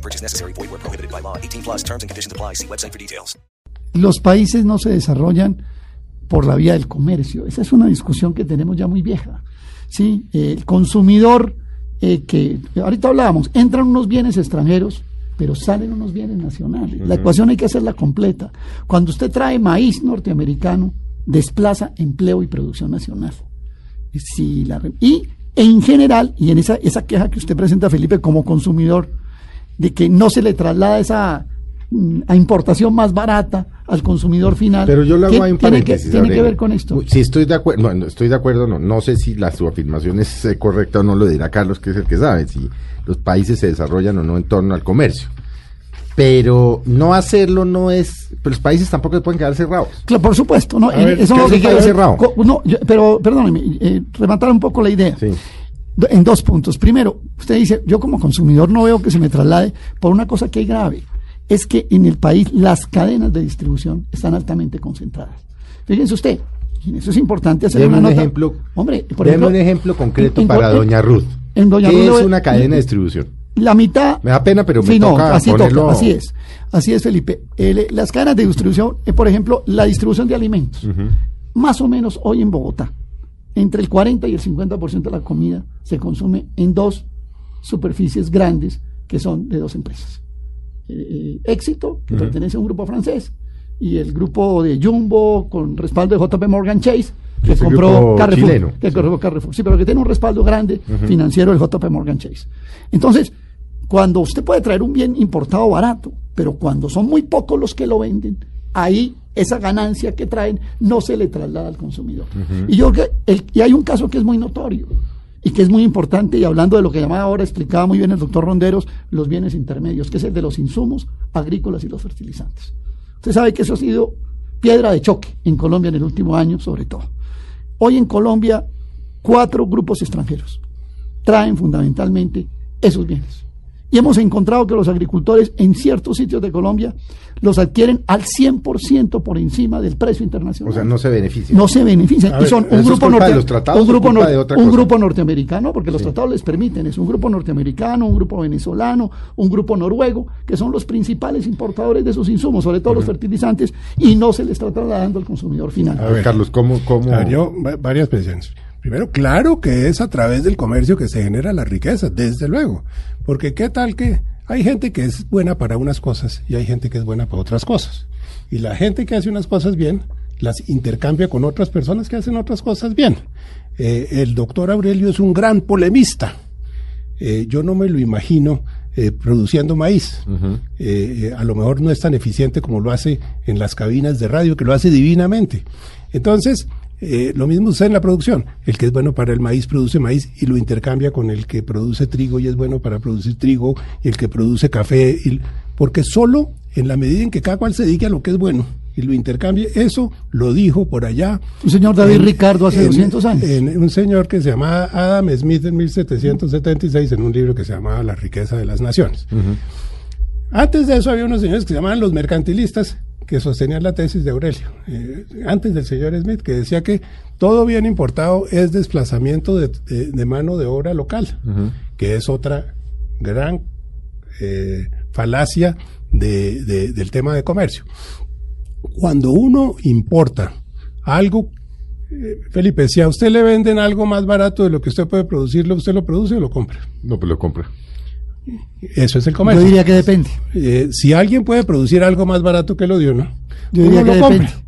No purchase necessary. Void where prohibited by law. 18 plus terms and conditions apply. See website for details. Los países no se desarrollan por la vía del comercio. Esa es una discusión que tenemos ya muy vieja. ¿sí? El consumidor, eh, que ahorita hablábamos, entran unos bienes extranjeros, pero salen unos bienes nacionales. La ecuación hay que hacerla completa. Cuando usted trae maíz norteamericano, desplaza empleo y producción nacional. Si la, y en general, y en esa, esa queja que usted presenta, Felipe, como consumidor, de que no se le traslada esa mm, a importación más barata al consumidor final. Pero yo lo hago ¿Qué ahí un tiene que, paréntesis, tiene que ver con esto. Sí, estoy de acuerdo, no, no, estoy de acuerdo, no, no sé si la, su afirmación es eh, correcta o no, lo dirá Carlos, que es el que sabe, si los países se desarrollan o no en torno al comercio. Pero no hacerlo no es, pero los países tampoco se pueden quedar cerrados. Claro, por supuesto, ¿no? A ver, eso ¿qué no quiere país ver cerrado? no, yo- pero perdóneme, eh, rematar un poco la idea. Sí. En dos puntos. Primero, usted dice, yo como consumidor no veo que se me traslade por una cosa que hay grave. Es que en el país las cadenas de distribución están altamente concentradas. Fíjense usted, y en eso es importante hacer Deme una un nota. ejemplo, Hombre, por deme ejemplo, un ejemplo concreto en- para en- Doña Ruth. en Doña ¿Qué Ruth es una cadena de distribución? La mitad. Me da pena, pero me Sí, no, toca así ponerlo- toca, así es. Así es, Felipe. El- las cadenas de distribución, eh, por ejemplo, la distribución de alimentos. Más o menos hoy en Bogotá, entre el 40 y el 50% de la comida se consume en dos superficies grandes que son de dos empresas. Eh, eh, Éxito, que pertenece a un grupo francés, y el grupo de Jumbo con respaldo de JP Morgan Chase, que compró Carrefour. chileno. que compró Carrefour. Sí, pero que tiene un respaldo grande financiero del JP Morgan Chase. Entonces, cuando usted puede traer un bien importado barato, pero cuando son muy pocos los que lo venden, ahí esa ganancia que traen no se le traslada al consumidor. Y yo creo que el- y hay un caso que es muy notorio y que es muy importante, y hablando de lo que llamaba ahora, explicaba muy bien el doctor Ronderos, los bienes intermedios, que es el de los insumos agrícolas y los fertilizantes. Usted sabe que eso ha sido piedra de choque en Colombia en el último año, sobre todo. Hoy en Colombia, cuatro grupos extranjeros traen fundamentalmente esos bienes. Y hemos encontrado que los agricultores en ciertos sitios de Colombia los adquieren al 100% por encima del precio internacional. O sea, no se beneficia. No se benefician. Y son ¿eso un grupo, norte- los tratados un grupo, nor- un grupo norteamericano, porque los tratados les permiten, es un grupo norteamericano, un grupo venezolano, un grupo noruego, que son los principales importadores de esos insumos, sobre todo los fertilizantes, y no se les está trasladando al consumidor final. A ver, Carlos, ¿cómo, cómo? A ver, yo, va- varias presiones. Primero, claro que es a través del comercio que se genera la riqueza, desde luego. Porque qué tal que hay gente que es buena para unas cosas y hay gente que es buena para otras cosas. Y la gente que hace unas cosas bien, las intercambia con otras personas que hacen otras cosas bien. Eh, el doctor Aurelio es un gran polemista. Eh, yo no me lo imagino eh, produciendo maíz. Eh, a lo mejor no es tan eficiente como lo hace en las cabinas de radio, que lo hace divinamente. Entonces, eh, lo mismo sucede en la producción. El que es bueno para el maíz produce maíz y lo intercambia con el que produce trigo y es bueno para producir trigo y el que produce café. y- porque solo en la medida en que cada cual se dedique a lo que es bueno y lo intercambie, eso lo dijo por allá Un señor David en- Ricardo hace en- 200 años. en un señor que se llamaba Adam Smith en 1776 en un libro que se llamaba La riqueza de las naciones. Antes de eso había unos señores que se llamaban los mercantilistas que sostenían la tesis de Aurelio, eh, antes del señor Smith, que decía que todo bien importado es desplazamiento de, de- de mano de obra local, que es otra gran eh, falacia de- de- del tema de comercio. Cuando uno importa algo, eh, Felipe, si a usted le venden algo más barato de lo que usted puede producirlo, ¿usted lo produce o lo compra? No, pues lo compra. Eso es el Yo comercio. diría que depende. Eh, si alguien puede producir algo más barato que lo de uno, Yo uno diría que lo compra. depende.